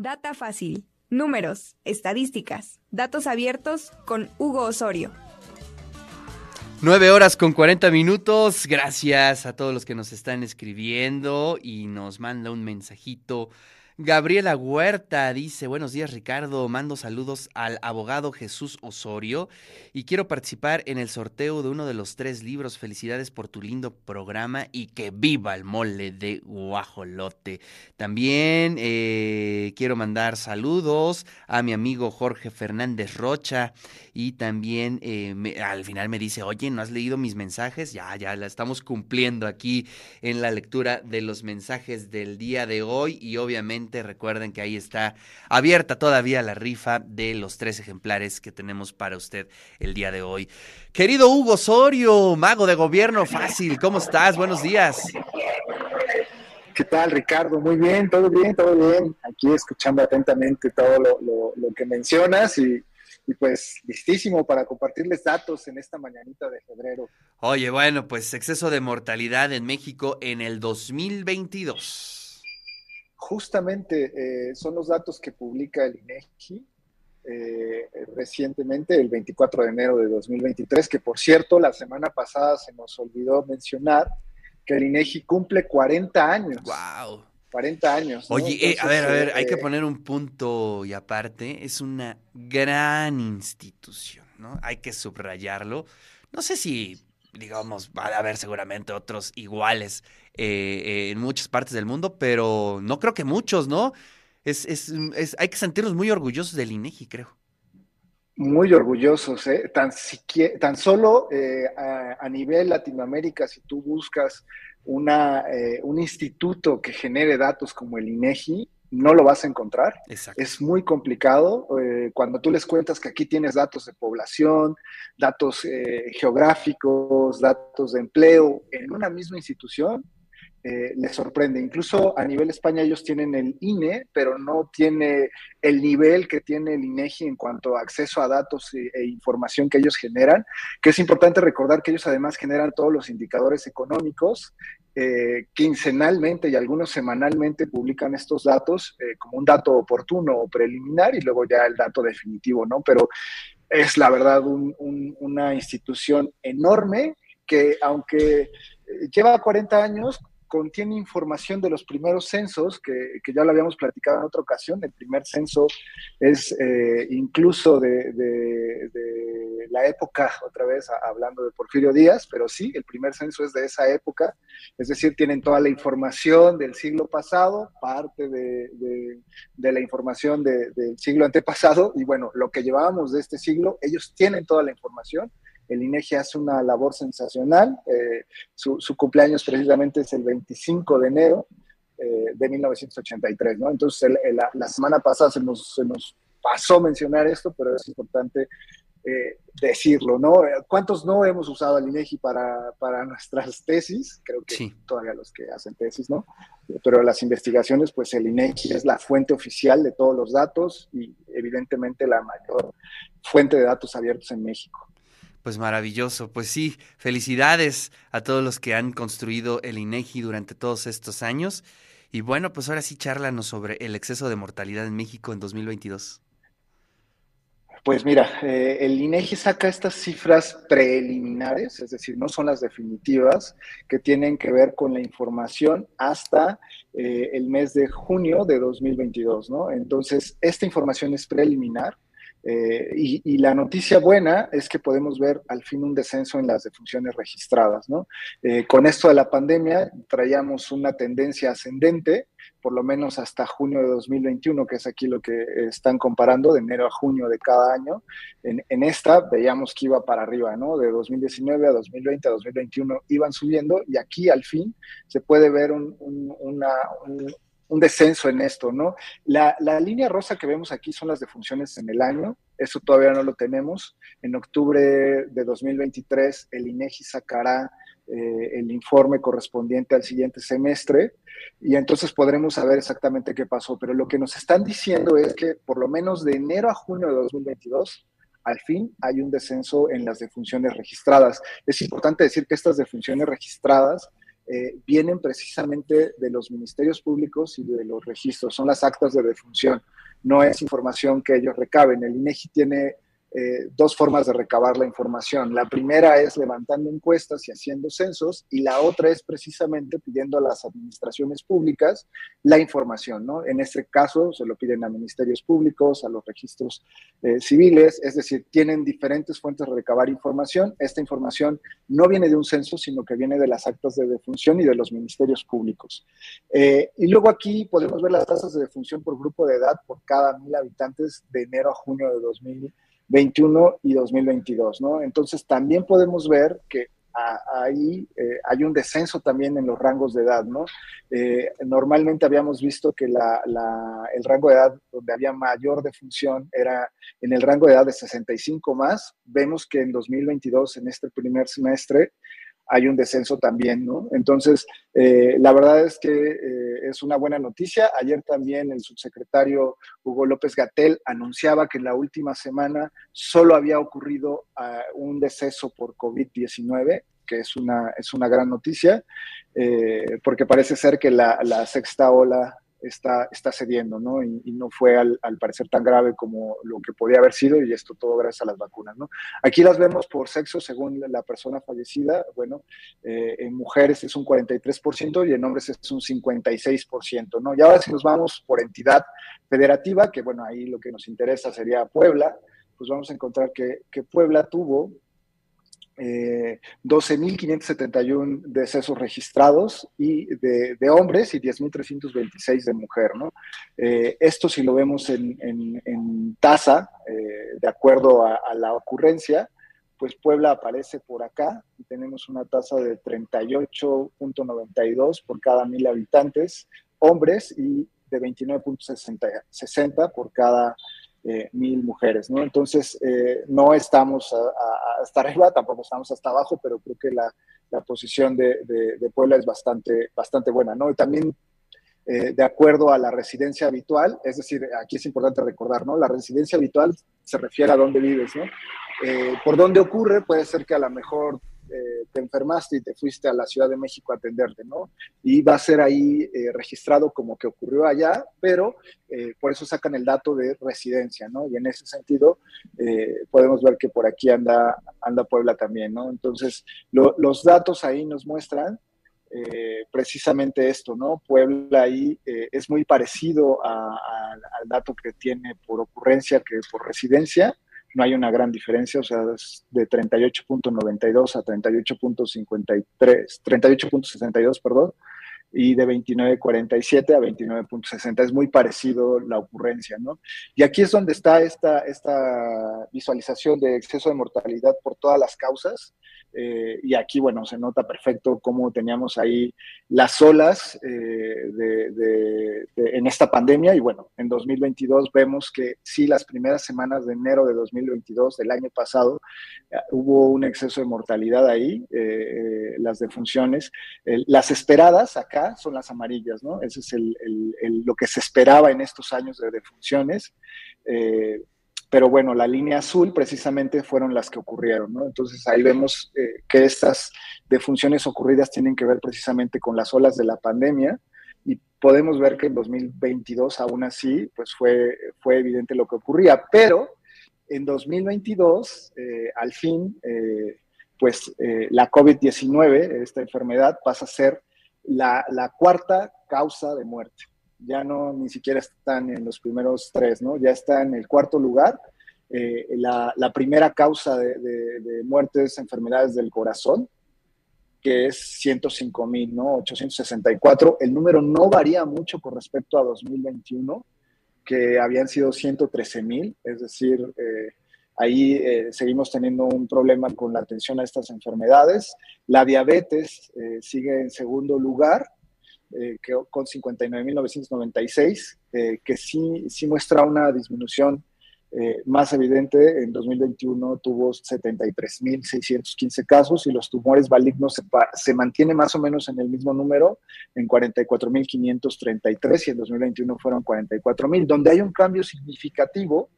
Data fácil. Números, estadísticas, datos abiertos con Hugo Osorio. Nueve horas con 40 minutos. Gracias a todos los que nos están escribiendo y nos manda un mensajito Gabriela Huerta dice, buenos días Ricardo, mando saludos al abogado Jesús Osorio y quiero participar en el sorteo de uno de los tres libros. Felicidades por tu lindo programa y que viva el mole de guajolote. También eh, quiero mandar saludos a mi amigo Jorge Fernández Rocha y también eh, al final me dice, oye, ¿no has leído mis mensajes? Ya, ya la estamos cumpliendo aquí en la lectura de los mensajes del día de hoy y obviamente recuerden que ahí está abierta todavía la rifa de los tres ejemplares que tenemos para usted el día de hoy. Querido Hugo Osorio, mago de gobierno fácil, ¿cómo estás? Buenos días. ¿Qué tal, Ricardo? Muy bien, todo bien, todo bien. Aquí escuchando atentamente todo lo, que mencionas y, y pues listísimo para compartirles datos en esta mañanita de febrero. Oye, bueno, pues exceso de mortalidad en México en el 2022 justamente eh, son los datos que publica el INEGI eh, recientemente, el 24 de enero de 2023, que por cierto, la semana pasada se nos olvidó mencionar que el INEGI cumple 40 años. ¡Wow! 40 años. Oye, eh, a ver, a ver, hay que poner un punto y aparte, es una gran institución, ¿no? Hay que subrayarlo. No sé si digamos, va a haber seguramente otros iguales eh, eh, en muchas partes del mundo, pero no creo que muchos, ¿no? Es, es, es, hay que sentirnos muy orgullosos del INEGI, creo. Muy orgullosos, ¿eh? Tan, tan solo eh, a, nivel Latinoamérica, si tú buscas una, un instituto que genere datos como el INEGI, no lo vas a encontrar. Es muy complicado. Eh, cuando tú les cuentas que aquí tienes datos de población, datos eh, geográficos, datos de empleo en una misma institución, eh, les sorprende. Incluso a nivel España ellos tienen el INE, pero no tiene el nivel que tiene el INEGI en cuanto a acceso a datos e, e, información que ellos generan, que es importante recordar que ellos además generan todos los indicadores económicos. Eh, quincenalmente y algunos semanalmente publican estos datos eh, como un dato oportuno o preliminar y luego ya el dato definitivo, ¿no? Pero es la verdad una institución enorme que aunque lleva 40 años, contiene información de los primeros censos, que, ya lo habíamos platicado en otra ocasión. El primer censo es eh, incluso de, la época, otra vez hablando de Porfirio Díaz, pero sí, el primer censo es de esa época. Es decir, tienen toda la información del siglo pasado, parte de, la información del siglo antepasado, y bueno, lo que llevábamos de este siglo, ellos tienen toda la información el INEGI hace una labor sensacional. Eh, su, cumpleaños precisamente es el 25 de enero eh, de 1983, ¿no? Entonces, la, semana pasada se nos, se nos pasó mencionar esto, pero es importante eh, decirlo, ¿no? ¿Cuántos no hemos usado el INEGI para, para nuestras tesis? Creo que todavía los que hacen tesis, ¿no? Pero las investigaciones, pues el INEGI es la fuente oficial de todos los datos y evidentemente la mayor fuente de datos abiertos en México. Pues maravilloso, pues sí, felicidades a todos los que han construido el INEGI durante todos estos años. Y bueno, pues ahora sí, charlanos sobre el exceso de mortalidad en México en 2022. Pues mira, eh, el INEGI saca estas cifras preliminares, es decir, no son las definitivas, que tienen que ver con la información hasta eh, el mes de junio de 2022, ¿no? Entonces, esta información es preliminar eh, y, la noticia buena es que podemos ver al fin un descenso en las defunciones registradas. ¿no? Eh, con esto de la pandemia traíamos una tendencia ascendente, por lo menos hasta junio de 2021, que es aquí lo que están comparando, de enero a junio de cada año. En, esta veíamos que iba para arriba, ¿no? de 2019 a 2020 a 2021 iban subiendo y aquí al fin se puede ver un, una, un descenso en esto, ¿no? La, línea rosa que vemos aquí son las defunciones en el año, eso todavía no lo tenemos. En octubre de 2023 el INEGI sacará eh, el informe correspondiente al siguiente semestre y entonces podremos saber exactamente qué pasó. Pero lo que nos están diciendo es que por lo menos de enero a junio de 2022 al fin hay un descenso en las defunciones registradas. Es importante decir que estas defunciones registradas eh, vienen precisamente de los ministerios públicos y de los registros, son las actas de defunción, no es información que ellos recaben. El INEGI tiene eh, dos formas de recabar la información. La primera es levantando encuestas y haciendo censos y la otra es precisamente pidiendo a las administraciones públicas la información, ¿no? En este caso se lo piden a ministerios públicos, a los registros eh, civiles, es decir, tienen diferentes fuentes de recabar información. Esta información no viene de un censo, sino que viene de las actas de defunción y de los ministerios públicos. Eh, y luego aquí podemos ver las tasas de defunción por grupo de edad por cada mil habitantes de enero a junio de 2020 21 y 2022, ¿no? Entonces también podemos ver que ahí eh, hay un descenso también en los rangos de edad, ¿no? Eh, normalmente habíamos visto que el rango de edad donde había mayor defunción era en el rango de edad de 65 más. Vemos que en 2022, en este primer semestre, hay un descenso también, ¿no? Entonces, eh, la verdad es que eh, es una buena noticia. Ayer también el subsecretario Hugo López Gatel anunciaba que en la última semana solo había ocurrido ah, un deceso por COVID-19 que es una, es una gran noticia, eh, porque parece ser que la, la sexta ola está, está cediendo, ¿no? Y, no fue al, parecer tan grave como lo que podía haber sido, y esto todo gracias a las vacunas, ¿no? Aquí las vemos por sexo según la persona fallecida, bueno, eh, en mujeres es un 43% y en hombres es un 56%, ¿no? Y ahora si nos vamos por entidad federativa, que bueno, ahí lo que nos interesa sería Puebla, pues vamos a encontrar que, que Puebla tuvo eh, 12.571 decesos registrados y de, hombres y 10.326 de mujer. ¿no? Eh, esto si lo vemos en, tasa, eh, de acuerdo a, la ocurrencia, pues Puebla aparece por acá y tenemos una tasa de 38.92 por cada mil habitantes, hombres, y de 29.60 por cada eh, mil mujeres, ¿no? Entonces, eh, no estamos hasta arriba, tampoco estamos hasta abajo, pero creo que la, posición de, Puebla es bastante, bastante buena, ¿no? Y también eh, de acuerdo a la residencia habitual, es decir, aquí es importante recordar, ¿no? La residencia habitual se refiere a dónde vives, ¿no? por dónde ocurre, puede ser que a lo mejor eh, te enfermaste y te fuiste a la Ciudad de México a atenderte, ¿no? Y va a ser ahí eh, registrado como que ocurrió allá, pero eh, por eso sacan el dato de residencia, ¿no? Y en ese sentido podemos ver que por aquí anda, anda Puebla también, ¿no? Entonces, los datos ahí nos muestran precisamente esto, ¿no? Puebla ahí es muy parecido al dato que tiene por ocurrencia que por residencia no hay una gran diferencia, o sea, es de 38.92 a 38.53, 38.62, perdón, y de 29.47 a 29.60. Es muy parecido la ocurrencia, ¿no? Y aquí es donde está esta, esta visualización de exceso de mortalidad por todas las causas. Eh, y aquí, bueno, se nota perfecto cómo teníamos ahí las olas eh, en esta pandemia. Y bueno, en 2022 vemos que sí, las primeras semanas de enero de 2022, del año pasado, eh, hubo un exceso de mortalidad ahí, las defunciones. las esperadas acá son las amarillas, ¿no? Ese es lo que se esperaba en estos años de defunciones. Pero bueno, la línea azul precisamente fueron las que ocurrieron, ¿no? Entonces ahí vemos eh, que estas defunciones ocurridas tienen que ver precisamente con las olas de la pandemia y podemos ver que en 2022 aún así pues fue, fue evidente lo que ocurría, pero en 2022 eh, al fin eh, pues la COVID-19, esta enfermedad pasa a ser la, la cuarta causa de muerte ya no ni siquiera están en los primeros tres, ¿no? Ya está en el cuarto lugar. Eh, la, primera causa de, muertes, enfermedades del corazón, que es 105 mil, ¿no? 864. El número no varía mucho con respecto a 2021, que habían sido 113 mil, es decir, eh, ahí eh, seguimos teniendo un problema con la atención a estas enfermedades. La diabetes sigue en segundo lugar eh, con 59.996, eh, que sí, sí muestra una disminución eh, más evidente. En 2021 tuvo 73.615 casos y los tumores malignos se, se mantiene más o menos en el mismo número, en 44.533 y en 2021 fueron 44.000. Donde hay un cambio significativo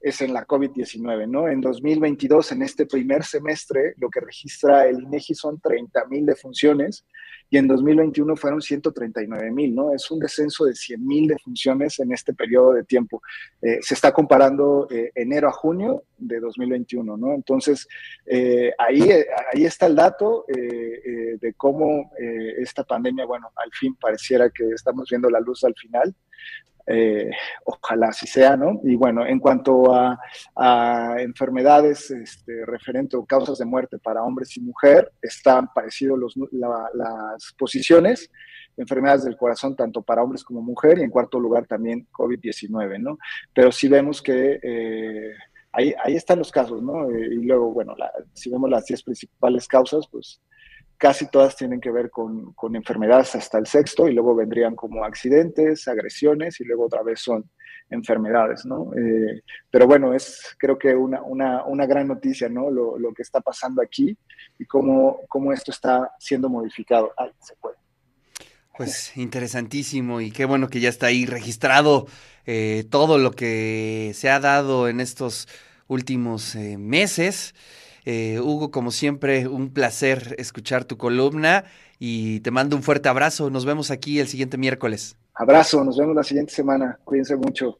es en la COVID-19, ¿no? En 2022, en este primer semestre, lo que registra el INEGI son 30 mil defunciones y en 2021 fueron 139 mil, ¿no? Es un descenso de 100 mil defunciones en este periodo de tiempo. Eh, se está comparando eh, enero a junio de 2021, ¿no? Entonces, eh, ahí, ahí está el dato de cómo esta pandemia, bueno, al fin pareciera que estamos viendo la luz al final. Eh, ojalá así sea, ¿no? Y bueno, en cuanto a, enfermedades este, referente o causas de muerte para hombres y mujer, están parecidos los, las posiciones, enfermedades del corazón tanto para hombres como mujer y en cuarto lugar también COVID-19, ¿no? Pero sí vemos que... Eh, ahí, ahí, están los casos, ¿no? Eh, y luego, bueno, si vemos las 10 principales causas, pues casi todas tienen que ver con, enfermedades hasta el sexto y luego vendrían como accidentes, agresiones y luego otra vez son enfermedades, ¿no? Eh, pero bueno, es creo que una, una, gran noticia, ¿no? Lo, que está pasando aquí y cómo, cómo esto está siendo modificado. Ay, se puede. Pues interesantísimo y qué bueno que ya está ahí registrado eh, todo lo que se ha dado en estos últimos eh, meses. Eh, Hugo, como siempre, un placer escuchar tu columna y te mando un fuerte abrazo. Nos vemos aquí el siguiente miércoles. Abrazo, nos vemos la siguiente semana. Cuídense mucho.